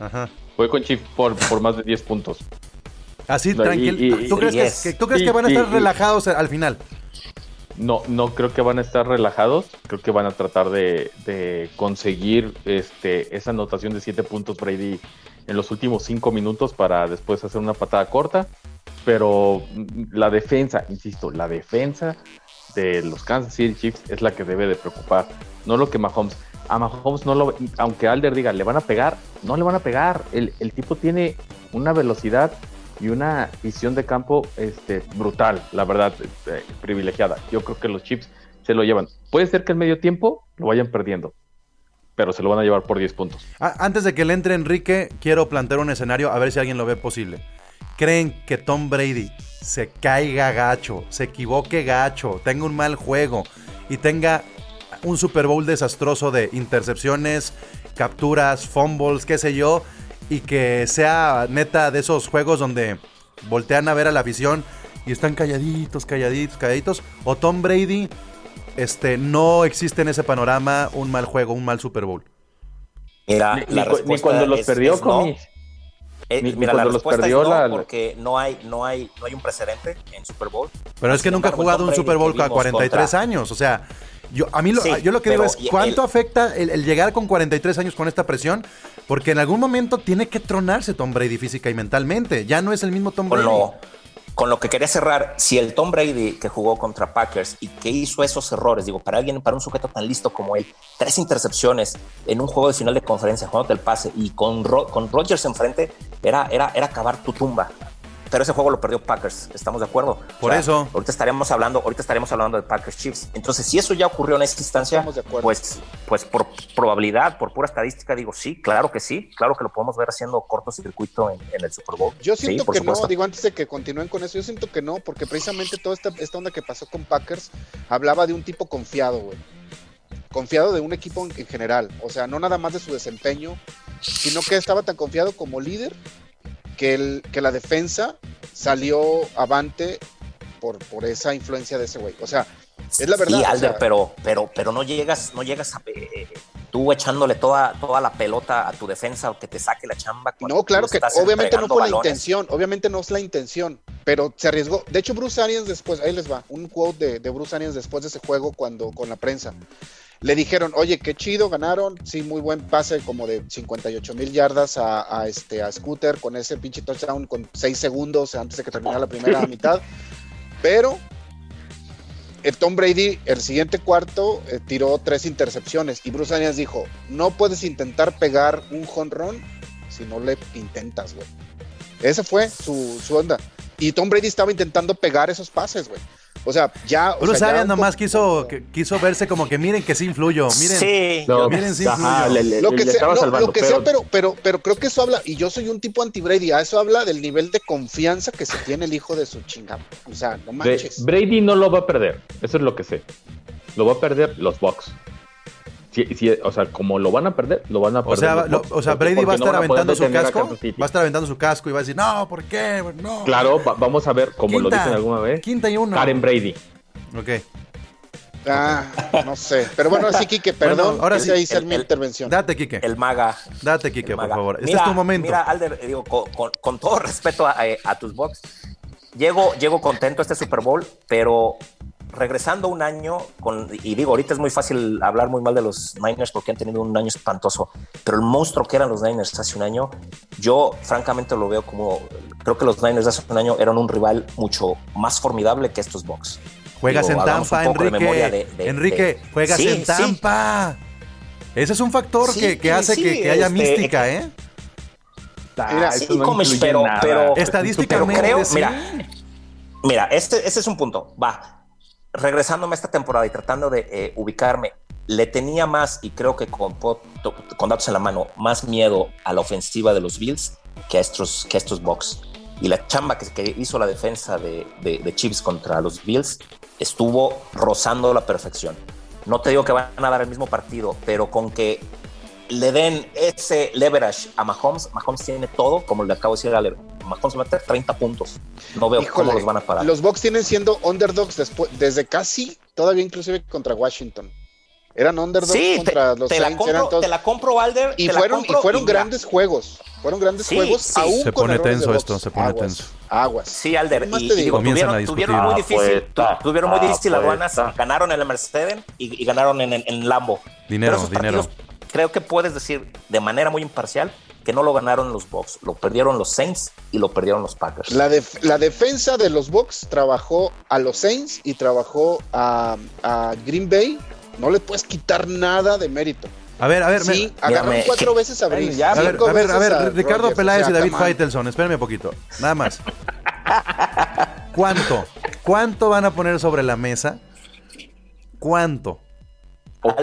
Voy con Chiefs por, por más de 10 puntos. Así, tranquilo. ¿Tú, crees, que, ¿Tú crees que van a estar relajados al final? No, no creo que van a estar relajados. Creo que van a tratar de, conseguir este, esa anotación de 7 puntos Brady en los últimos cinco minutos para después hacer una patada corta. Pero la defensa, insisto, la defensa de los Kansas City Chiefs es la que debe de preocupar, no lo que Mahomes. A Mahomes no lo, aunque Alder diga, le van a pegar, no le van a pegar. El, el tipo tiene una velocidad y una visión de campo este, brutal, la verdad, eh, privilegiada. Yo creo que los Chiefs se lo llevan. Puede ser que el medio tiempo lo vayan perdiendo, pero se lo van a llevar por 10 puntos. Antes de que le entre Enrique, quiero plantear un escenario a ver si alguien lo ve posible. ¿Creen que Tom Brady se caiga gacho, se equivoque gacho, tenga un mal juego y tenga un Super Bowl desastroso de intercepciones, capturas, fumbles, qué sé yo, y que sea neta de esos juegos donde voltean a ver a la afición y están calladitos, calladitos, calladitos, o Tom Brady este, no existe en ese panorama un mal juego, un mal Super Bowl. Mira, ni, ni cuando los perdió, con eh, mira, la respuesta es no, porque no hay, no, hay, no hay un precedente en Super Bowl. Pero es que nunca ha jugado un Super Bowl a 43 años. O sea, yo, a mí lo, yo lo que digo es, ¿cuánto afecta el, llegar con 43 años con esta presión? Porque en algún momento tiene que tronarse Tom Brady física y mentalmente. Ya no es el mismo Tom Brady con lo que quería cerrar, si el Tom Brady que jugó contra Packers y que hizo esos errores, digo, para alguien, para un sujeto tan listo como él, tres intercepciones en un juego de final de conferencia, jugando el pase y con, con Rodgers enfrente, era, era, era acabar tu tumba pero ese juego lo perdió Packers, ¿estamos de acuerdo? Por eso. Ahorita estaremos hablando, ahorita estaremos hablando de Packers Chiefs. Entonces, si eso ya ocurrió en esta instancia, pues, pues por probabilidad, por pura estadística, digo sí, claro que sí, claro que lo podemos ver haciendo cortocircuito en, en el Super Bowl. Yo siento que no, digo antes de que continúen con eso, yo siento que no, porque precisamente toda esta, esta onda que pasó con Packers hablaba de un tipo confiado, güey confiado de un equipo en, general. O sea, no nada más de su desempeño, sino que estaba tan confiado como líder que, el, que la defensa salió avante por, por esa influencia de ese güey. O sea, es la verdad. Sí, Alder, pero, pero, pero no llegas, no llegas a. Eh, tú echándole toda, toda la pelota a tu defensa o que te saque la chamba. No, claro que obviamente no fue la intención, obviamente no es la intención, pero se arriesgó. De hecho, Bruce Arians después, ahí les va, un quote de, de Bruce Arians después de ese juego cuando con la prensa. Le dijeron, oye, qué chido, ganaron, sí, muy buen pase, como de 58 mil yardas a, a este, a Scooter con ese pinche touchdown con 6 segundos antes de que terminara la primera mitad, pero el Tom Brady, el siguiente cuarto, eh, tiró tres intercepciones y Bruce Arians dijo, no puedes intentar pegar un jonrón si no le intentas, güey. Esa fue su, su onda. Y Tom Brady estaba intentando pegar esos pases, güey. O sea, ya... o Bruce sea, ya Arians un nomás poco- quiso, que- quiso verse como que miren que sí influyo. Miren, Sí, No, miren, sí ajá, influyo. le, le- Lo le que, sea, estaba no, salvando, lo que sea, pero, pero, pero creo que eso habla, y yo soy un tipo anti-Brady, a eso habla del nivel de confianza que se tiene el hijo de su chingada. O sea, no manches. Brady no lo va a perder, eso es lo que sé. Lo va a perder los Bucks. Si, si- o sea, como lo van a perder, lo van a O perder. sea, lo- Bucks, o sea, Brady va a no estar aventando su casco. Va a estar aventando su casco y va a decir, no, ¿por qué? No. Claro, va- vamos a ver, como lo Quinta, dicen alguna vez, Quinta y uno. Karen Brady. Ok. Ah, no sé. Pero bueno, así, Kike, perdón. Bueno, ahora sí, hice el- mi el- intervención. Date, Kike. el maga. Date, Kike, el por maga. favor. Este Mira, es tu momento. Mira, Alder, eh, digo, con, con- con todo respeto a, a- a tus box, llego, llego contento a este Super Bowl, pero regresando un año, con, y digo, ahorita es muy fácil hablar muy mal de los Niners porque han tenido un año espantoso, pero el monstruo que eran los Niners hace un año, yo francamente lo veo como, creo que los Niners hace un año eran un rival mucho más formidable que estos Bucks. Juegas Digo, en Tampa, de Enrique. memoria de- de- Enrique, de- juegas Sí, en sí. Tampa. Ese es un factor Sí, que, que hace sí, que, que haya este, mística, ¿eh? Mira, eso sí, como influye pero- Estadísticamente, Pero creo, sí. mira, mira, este, este es un punto. Va, regresándome a esta temporada y tratando de eh, ubicarme, le tenía más, y creo que con, con datos en la mano, más miedo a la ofensiva de los Bills que a estos, que a estos Bucks. Y la chamba que, que hizo la defensa de, de, de Chiefs contra los Bills estuvo rozando la perfección. No te digo que van a dar el mismo partido, pero con que le den ese leverage a Mahomes, Mahomes tiene todo, como le acabo de decir a Ale, Mahomes va a meter 30 puntos. No veo Híjole, cómo los van a parar. Los Bucks tienen siendo underdogs después, desde casi, todavía inclusive contra Washington. Eran underdogs sí, te, contra los te la Saints, eran compro, todos- te la compro, Alder. y la fueron, y fueron grandes juegos. Fueron grandes Sí, juegos. sí. aún Se con pone tenso esto, se pone aguas, tenso. Aguas. Sí, Alder. ¿Qué más Y, te y digo? tuvieron, a tuvieron muy difícil, Apuesta, tu- tuvieron muy difícil las apuesta. ruanas, ganaron en el Mercedes y, y ganaron en, en, en Lambo. Dinero, dinero. partidos, creo que puedes decir de manera muy imparcial que no lo ganaron los Bucks, lo perdieron los Saints y lo perdieron los Packers. La, def- la defensa de los Bucks trabajó a los Saints y trabajó a, a Green Bay. No le puedes quitar nada de mérito. A ver, a ver, Sí, me- agarraron cuatro que- veces a. Bueno, ya, a ver, a ver, veces a ver, Ricardo Rodgers, Peláez o sea, y David. Faitelson, espérame un poquito, nada más. ¿Cuánto? ¿Cuánto van a poner sobre la mesa? ¿Cuánto?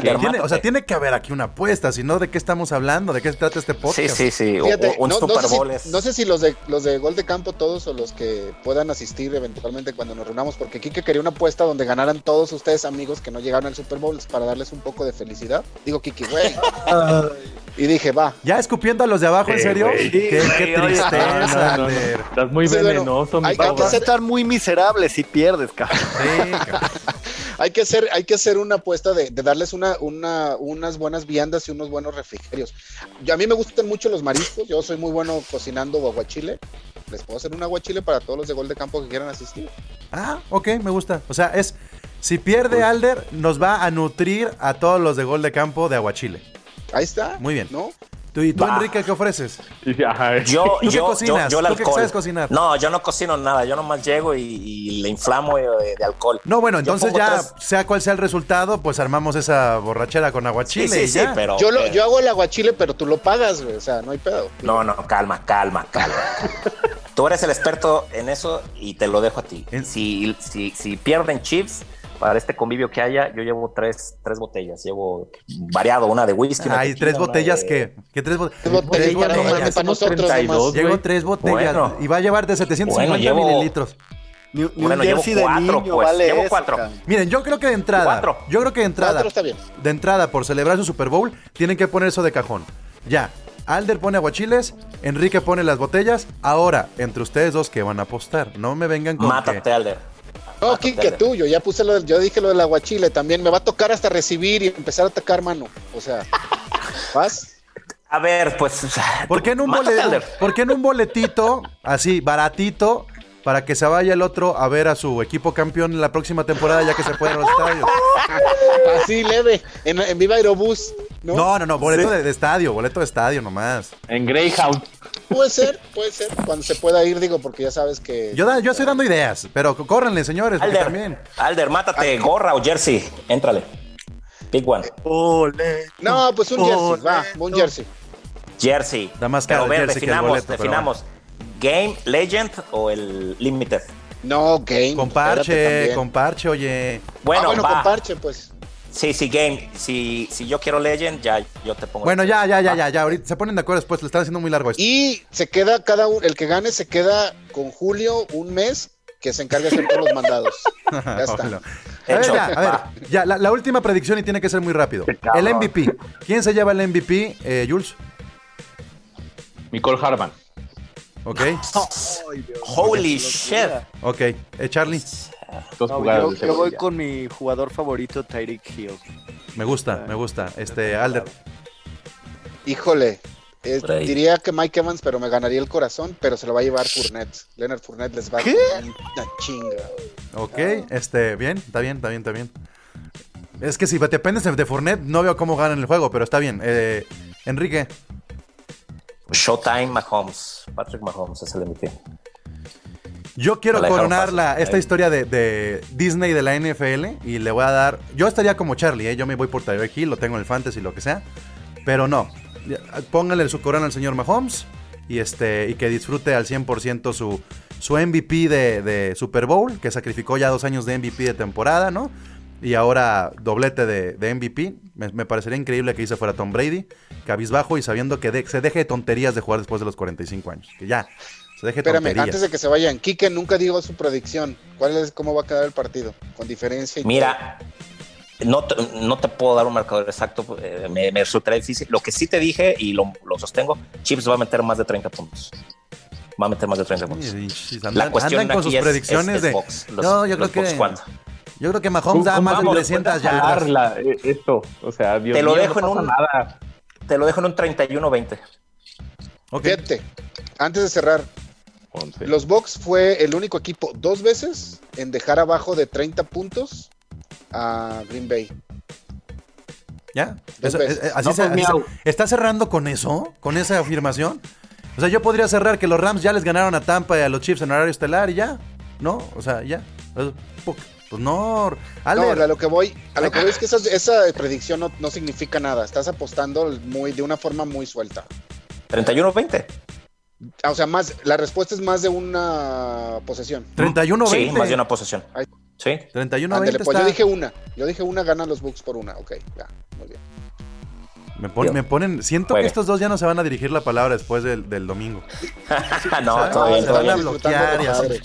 Tiene- o sea, tiene que haber aquí una apuesta, si no, ¿de qué estamos hablando? ¿De qué se trata este podcast? Sí, sí, sí. o- Fíjate, o un no, no Super sé si- es- no sé si los de los de Gol de Campo todos o los que puedan asistir eventualmente cuando nos reunamos, porque Kike quería una apuesta donde ganaran todos ustedes amigos que no llegaron al Super Bowl para darles un poco de felicidad. Digo, Kike, güey. y dije, va. ¿Ya escupiendo a los de abajo, en serio? Qué, qué Sí, oye. tristeza, No, no, no. Estás muy Entonces, bueno, venenoso, mi hay- pavo. que estar muy miserable si pierdes, cabrón. Sí, cabrón. Hay que hacer, hay que hacer una apuesta de, de darles una, una, unas buenas viandas y unos buenos refrigerios. Yo, a mí me gustan mucho los mariscos, yo soy muy bueno cocinando aguachile. Les puedo hacer un aguachile para todos los de Gol de Campo que quieran asistir. Ah, ok, me gusta. O sea, es. Si pierde Alder, nos va a nutrir a todos los de gol de campo de Aguachile. Ahí está. Muy bien. ¿No? ¿Tú, ¿Y tú, Va. Enrique, qué ofreces? Yo, ¿Tú qué yo, cocinas? yo, yo el ¿Tú qué alcohol. sabes cocinar? No, yo no cocino nada. Yo nomás llego y, y le inflamo de, de alcohol. No, bueno, entonces ya, tres- sea cual sea el resultado, pues armamos esa borrachera con aguachile Sí, sí, y sí, ya. pero. Yo, lo, yo hago el aguachile, pero tú lo pagas, güey. O sea, no hay pedo. No, no, calma, calma, calma. Tú eres el experto en eso y te lo dejo a ti. Si, si, si pierden chips, para este convivio que haya, yo llevo tres, tres botellas. Llevo variado, una de whisky. una tequila, tres botellas de- que. ¿Qué tres, bo- Tres botellas tres botellas? para somos nosotros 32, nomás. Llevo tres botellas Bueno. y va a llevar de 750 Bueno, llevo- mililitros. Ni, ni Bueno, un llevo cuatro, niño pues, vale llevo eso, cuatro. Miren, yo creo que de entrada. Cuatro. Yo creo que de entrada. Cuatro está bien. De entrada, por celebrar su Super Bowl, tienen que poner eso de cajón. Ya. Alder pone aguachiles, Enrique pone las botellas. Ahora, entre ustedes dos, ¿qué van a apostar? No me vengan con Mátate, que- Alder. No, Mátate, Kike, Alder. tú, yo ya puse lo del, yo dije lo del aguachile también. Me va a tocar hasta recibir y empezar a atacar mano. O sea, ¿Vas? A ver, pues. ¿Por qué en un, por qué en un boletito, así, baratito, para que se vaya el otro a ver a su equipo campeón en la próxima temporada, ya que se pueden los estadios? Así leve, en, en Viva Aerobús, ¿no? No, no, no, boleto de, de estadio, boleto de estadio nomás. En Greyhound. Puede ser, puede ser, cuando se pueda ir, digo, porque ya sabes que... Yo, da- yo estoy dando ideas, pero córrenle, señores, porque Alder, también. Alder, mátate, gorra o jersey. Éntrale. Big one. Ole. No, pues un jersey, va, un jersey. Jersey. Da más pero ver, jersey que el definamos, pero definamos. Game, Legend o el Limited. No, game. Con espérate parche, también. con parche, oye. Bueno, ah, bueno, va. con parche, pues. Sí, sí, Game. Si, si yo quiero Legend, ya yo te pongo. Bueno, ya, ya, ya, ya, ya. Ahorita se ponen de acuerdo después, le están haciendo muy largo esto. Y se queda cada uno, el que gane se queda con Julio un mes que se encarga de hacer todos los mandados. Ya está. Ojalá. A ver, ya, a ver, Va. ya, la, la última predicción y tiene que ser muy rápido. El MVP. ¿Quién se lleva el MVP, eh, Jules? Nicole Harman. Ok, Holy shit. ok. Eh, Charlie, Dos No, jugadas yo, de yo voy con mi jugador favorito, Tyreek Hill. me gusta, me gusta. Este, Alder. Híjole. eh, diría que Mike Evans, pero me ganaría el corazón, pero se lo va a llevar Fournette. Leonard Fournette les va a ¿Qué? dar una chinga. Ok, este, bien, está bien, está bien, está bien. Es que si te dependes de Fournette, no veo cómo ganan el juego, pero está bien. Eh, Enrique, Showtime Mahomes. Patrick Mahomes es el MVP. Yo quiero coronar la, esta historia de, de Disney de la NFL y le voy a dar. Yo estaría como Charlie, ¿eh? yo me voy por Tyreek Hill, lo tengo en el fantasy, lo que sea. Pero no, póngale su corona al señor Mahomes y, este, y que disfrute al 100% su, su MVP de, de Super Bowl, que sacrificó ya dos años de MVP de temporada, ¿no? Y ahora doblete de, de MVP. Me, me parecería increíble que hice fuera Tom Brady, cabizbajo y sabiendo que de- se deje de tonterías de jugar después de los 45 años. Que ya, se deje de Espérame, tonterías. antes de que se vayan, Quique nunca dijo su predicción. ¿Cuál es, cómo va a quedar el partido? Con diferencia y Mira, no te, no te puedo dar un marcador exacto, eh, me, me resultaría difícil. Lo que sí te dije y lo, lo sostengo, Chips va a meter más de 30 puntos. Va a meter más de 30 puntos. Sí, sí, La cuestión andan con aquí sus es- predicciones es- de. es box. Los- no, yo creo que. Yo creo que Mahomes da más de Vamos, 300 puedes jalar yardas. la- eh, esto, o sea, Dios Te lo mío, dejo no en un- nada. Te lo dejo en un 31-20. Ok. Fíjate, antes de cerrar, Los Bucks fue el único equipo dos veces en dejar abajo de 30 puntos a Green Bay. ¿Ya? Eso- veces. eh, así No, se- pues, así se-. ¿Está cerrando con eso? ¿Con esa afirmación? O sea, yo podría cerrar que los Rams ya les ganaron a Tampa y a los Chiefs en horario estelar y ya. ¿No? O sea, ya. Pues pues no. No, a lo que voy, a lo que voy es que esa, esa predicción no, no significa nada. Estás apostando muy, de una forma muy suelta. 31-20. Ah, O sea, más, la respuesta es más de una posesión. 31 Sí, 20. más de una posesión. Ahí. Sí. 31 Ándale, 20 pues está- yo dije una. Yo dije una, ganan los Bucks por una. Ok, ya, muy bien. me, pon- me ponen. Siento Juegue. que estos dos ya no se van a dirigir la palabra después del, del domingo. no, todo bien, se todo van a bien.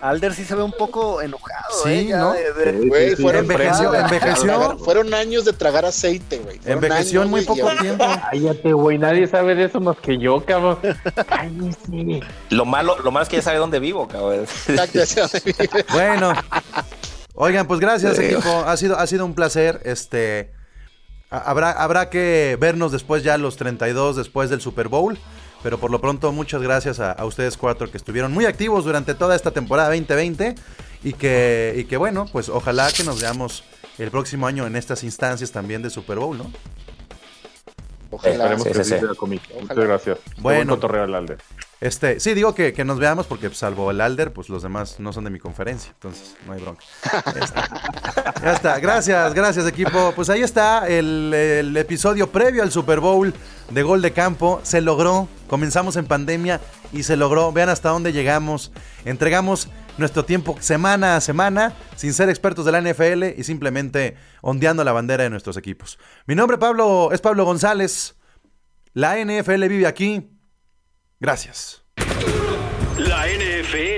Alder sí se ve un poco enojado, Sí, ¿eh? ¿no? de- de- Güey, fueron, Envejeció, tragar- envejeció. tragar- fueron años de tragar aceite, güey. Envejeció en muy poco tiempo. Cállate, güey, nadie sabe de eso más que yo, cabrón. Cállese. Lo malo, lo malo es que ya sabe dónde vivo, cabrón. Exacto. Bueno. Oigan, pues gracias, Sí. equipo. Ha sido, ha sido un placer. Este. Habrá, habrá que vernos después ya los 32 después del Super Bowl. Pero por lo pronto, muchas gracias a, a ustedes cuatro que estuvieron muy activos durante toda esta temporada 2020. Y que, y que bueno, pues ojalá que nos veamos el próximo año en estas instancias también de Super Bowl, ¿no? Ojalá. Esperemos sí, que sí, sí. Muchas gracias. Bueno. Alder. Este, sí, digo que, que nos veamos porque pues, salvo el Alder, pues los demás no son de mi conferencia, entonces no hay bronca. Ya está, Ya está. gracias, gracias equipo. Pues ahí está el, el episodio previo al Super Bowl de Gol de Campo. Se logró, comenzamos en pandemia y se logró. Vean hasta dónde llegamos. Entregamos nuestro tiempo semana a semana sin ser expertos de la NFL y simplemente ondeando la bandera de nuestros equipos. Mi nombre Pablo, es Pablo González. La NFL vive aquí. Gracias. La NFL.